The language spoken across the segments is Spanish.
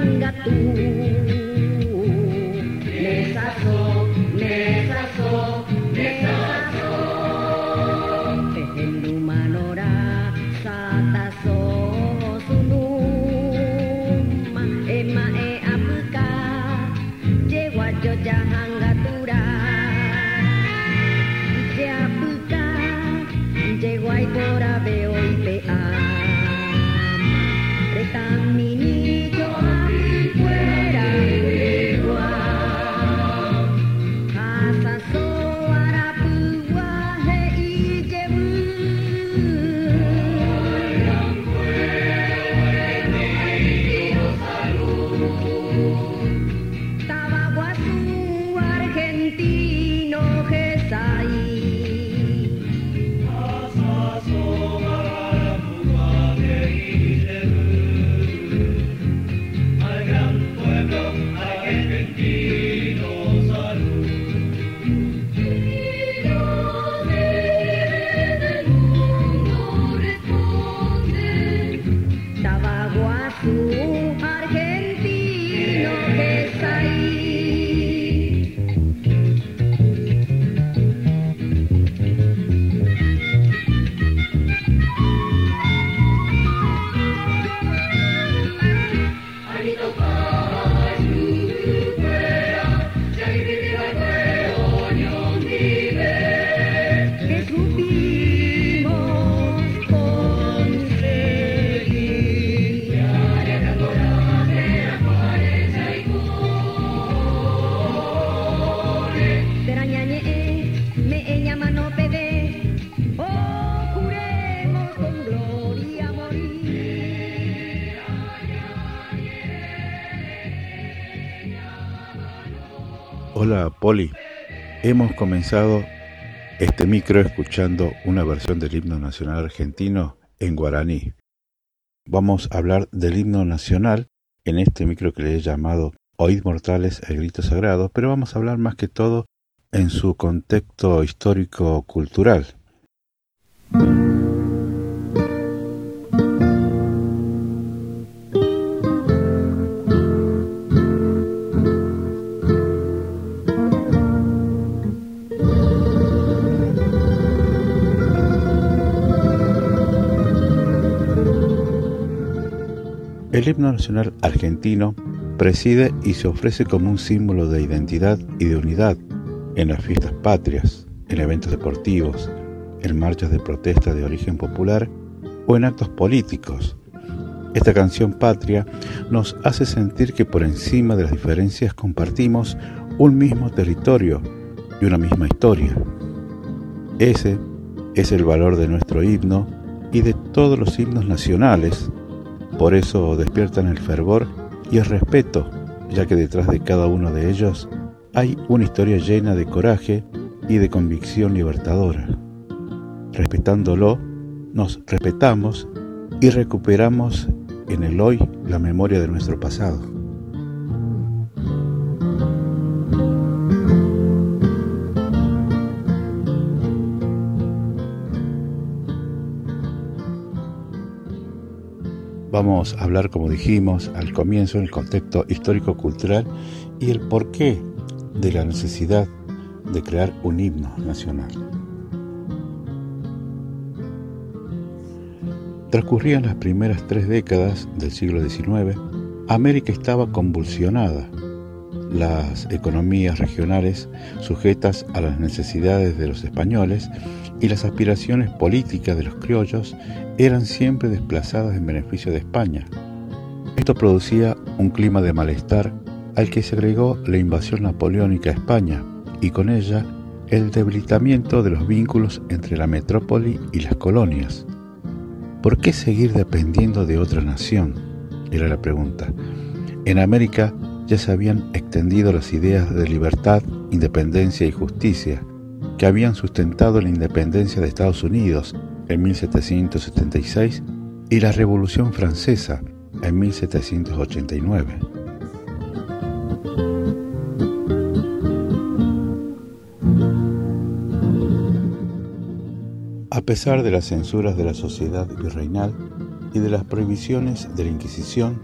tanggatu Hola Poli, hemos comenzado este micro escuchando una versión del himno nacional argentino en guaraní. Vamos a hablar del himno nacional en este micro que le he llamado Oíd Mortales, el grito sagrado, pero vamos a hablar más que todo en su contexto histórico-cultural. El himno nacional argentino preside y se ofrece como un símbolo de identidad y de unidad en las fiestas patrias, en eventos deportivos, en marchas de protesta de origen popular o en actos políticos. Esta canción patria nos hace sentir que por encima de las diferencias compartimos un mismo territorio y una misma historia. Ese es el valor de nuestro himno y de todos los himnos nacionales por eso despiertan el fervor y el respeto, ya que detrás de cada uno de ellos hay una historia llena de coraje y de convicción libertadora. Respetándolo, nos respetamos y recuperamos en el hoy la memoria de nuestro pasado. Vamos a hablar, como dijimos al comienzo, en el contexto histórico-cultural y el porqué de la necesidad de crear un himno nacional. Transcurrían las primeras tres décadas del siglo XIX, América estaba convulsionada, las economías regionales sujetas a las necesidades de los españoles y las aspiraciones políticas de los criollos eran siempre desplazadas en beneficio de España. Esto producía un clima de malestar al que se agregó la invasión napoleónica a España y con ella el debilitamiento de los vínculos entre la metrópoli y las colonias. ¿Por qué seguir dependiendo de otra nación? Era la pregunta. En América ya se habían extendido las ideas de libertad, independencia y justicia, que habían sustentado la independencia de Estados Unidos en 1776 y la Revolución Francesa en 1789. A pesar de las censuras de la sociedad virreinal, y de las prohibiciones de la Inquisición,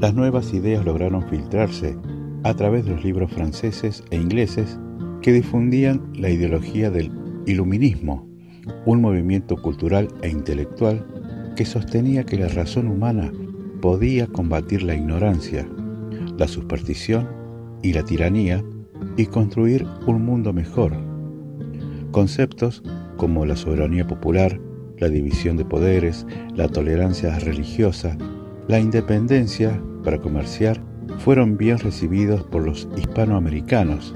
las nuevas ideas lograron filtrarse a través de los libros franceses e ingleses que difundían la ideología del iluminismo, un movimiento cultural e intelectual que sostenía que la razón humana podía combatir la ignorancia, la superstición y la tiranía y construir un mundo mejor. Conceptos como la soberanía popular, la división de poderes, la tolerancia religiosa, la independencia para comerciar fueron bien recibidos por los hispanoamericanos.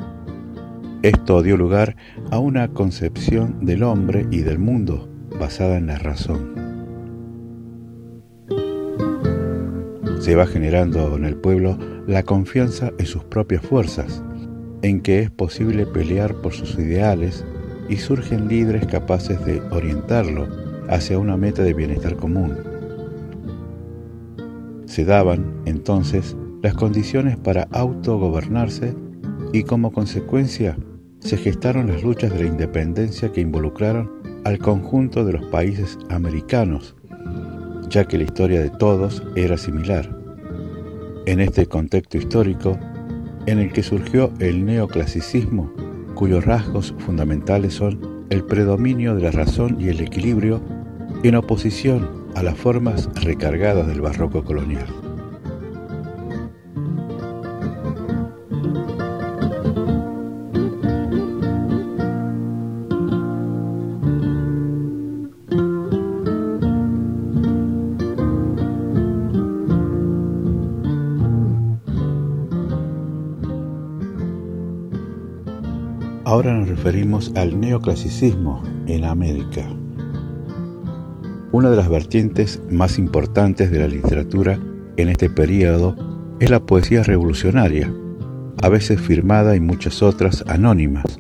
Esto dio lugar a una concepción del hombre y del mundo basada en la razón. Se va generando en el pueblo la confianza en sus propias fuerzas, en que es posible pelear por sus ideales y surgen líderes capaces de orientarlo hacia una meta de bienestar común. Se daban, entonces, las condiciones para autogobernarse y como consecuencia se gestaron las luchas de la independencia que involucraron al conjunto de los países americanos, ya que la historia de todos era similar. En este contexto histórico, en el que surgió el neoclasicismo, cuyos rasgos fundamentales son el predominio de la razón y el equilibrio en oposición a las formas recargadas del barroco colonial. Ahora nos referimos al neoclasicismo en América. Una de las vertientes más importantes de la literatura en este periodo es la poesía revolucionaria, a veces firmada y muchas otras anónimas,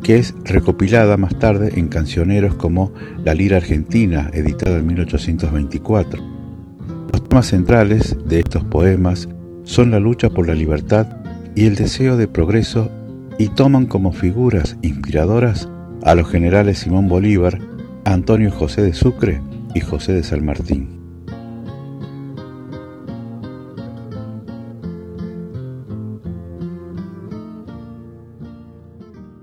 que es recopilada más tarde en cancioneros como La Lira Argentina, editada en 1824. Los temas centrales de estos poemas son la lucha por la libertad y el deseo de progreso y toman como figuras inspiradoras a los generales Simón Bolívar, Antonio José de Sucre y José de San Martín.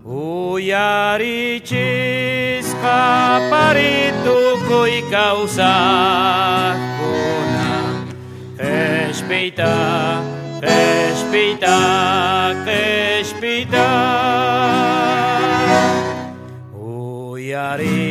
Uyarichisqa paritukuy kawsaqkuna qishpiyta qishpiyta qishpiyta Uyarill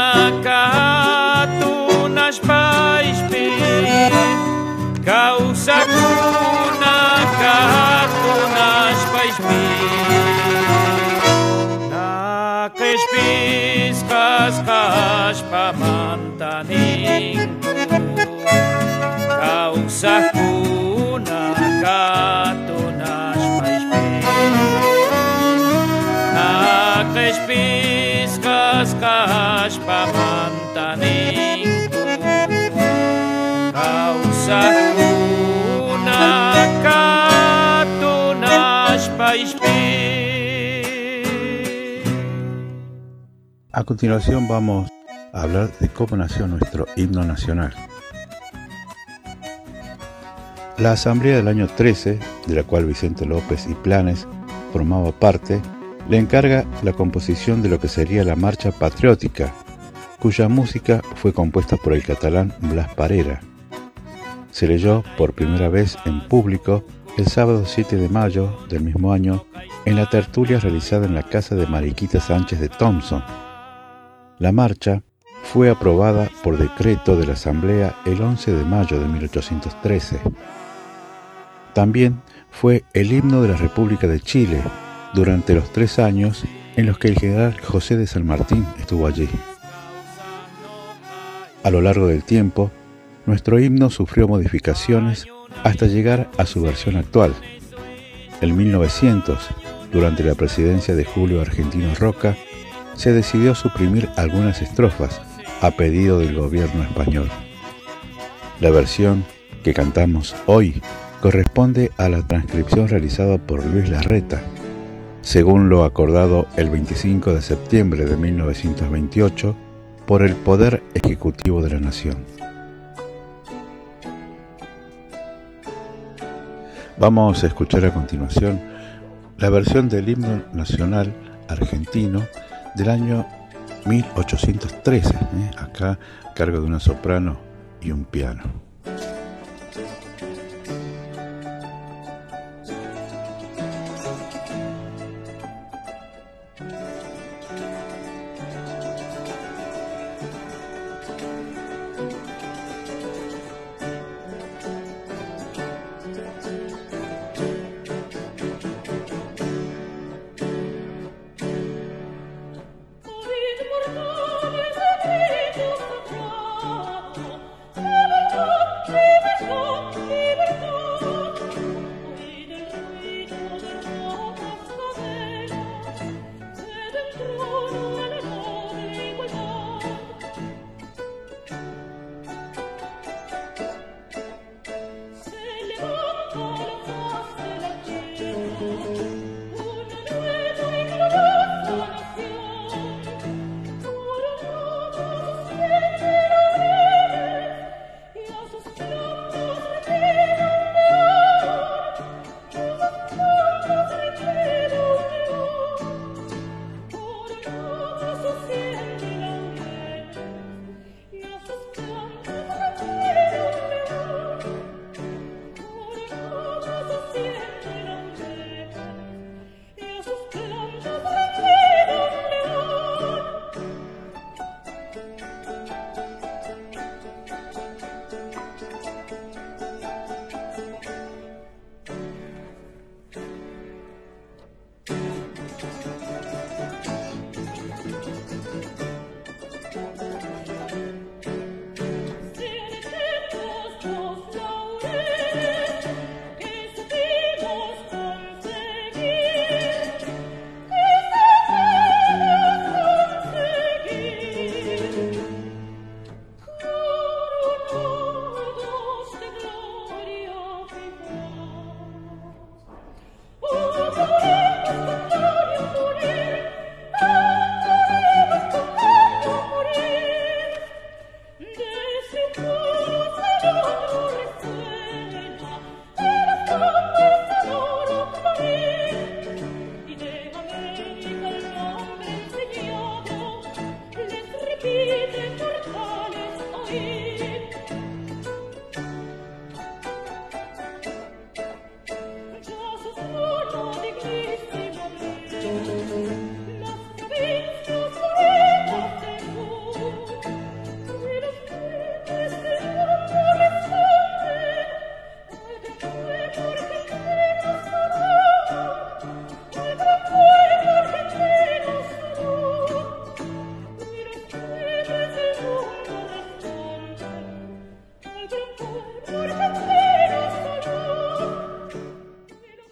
macato nas pais causa na cato nas pais na cais pis cas cas pa mantanin causa na cato A continuación vamos a hablar de cómo nació nuestro himno nacional. La asamblea del año 13, de la cual Vicente López y Planes formaba parte, le encarga la composición de lo que sería la Marcha Patriótica, cuya música fue compuesta por el catalán Blas Parera. Se leyó por primera vez en público el sábado 7 de mayo del mismo año en la tertulia realizada en la casa de Mariquita Sánchez de Thompson. La marcha fue aprobada por decreto de la Asamblea el 11 de mayo de 1813. También fue el himno de la República de Chile durante los tres años en los que el general José de San Martín estuvo allí. A lo largo del tiempo, nuestro himno sufrió modificaciones hasta llegar a su versión actual. En 1900, durante la presidencia de Julio Argentino Roca, se decidió suprimir algunas estrofas a pedido del gobierno español. La versión que cantamos hoy corresponde a la transcripción realizada por Luis Larreta, según lo acordado el 25 de septiembre de 1928 por el Poder Ejecutivo de la Nación. Vamos a escuchar a continuación la versión del himno nacional argentino del año 1813, ¿eh? acá a cargo de una soprano y un piano.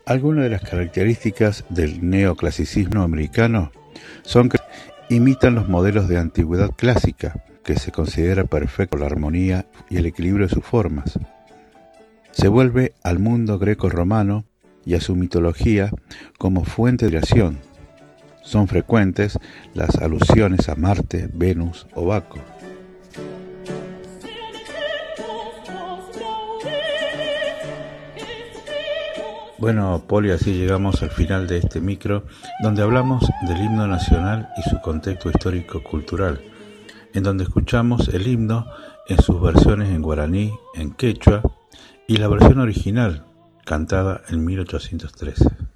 Algunas de las características del neoclasicismo americano son que imitan los modelos de antigüedad clásica, que se considera perfecto la armonía y el equilibrio de sus formas. Se vuelve al mundo greco-romano y a su mitología como fuente de creación. Son frecuentes las alusiones a Marte, Venus o Baco. Bueno, Poli, así llegamos al final de este micro, donde hablamos del himno nacional y su contexto histórico-cultural, en donde escuchamos el himno en sus versiones en guaraní, en quechua y la versión original, cantada en 1813.